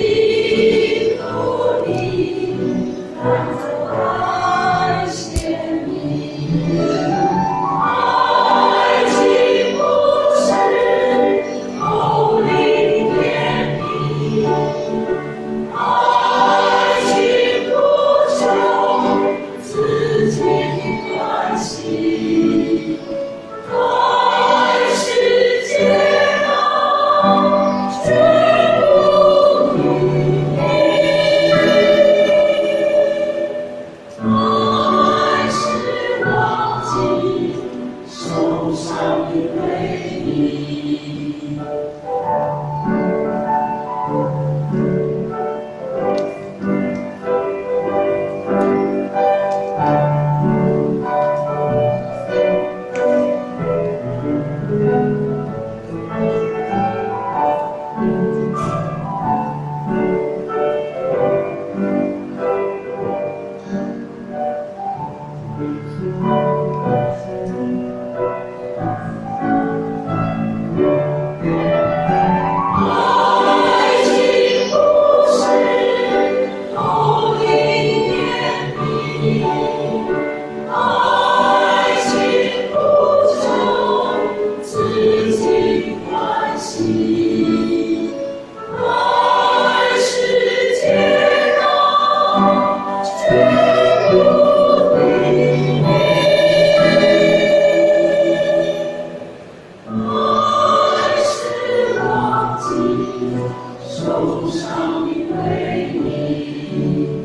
一为你哭。Thank you. 受伤的为你。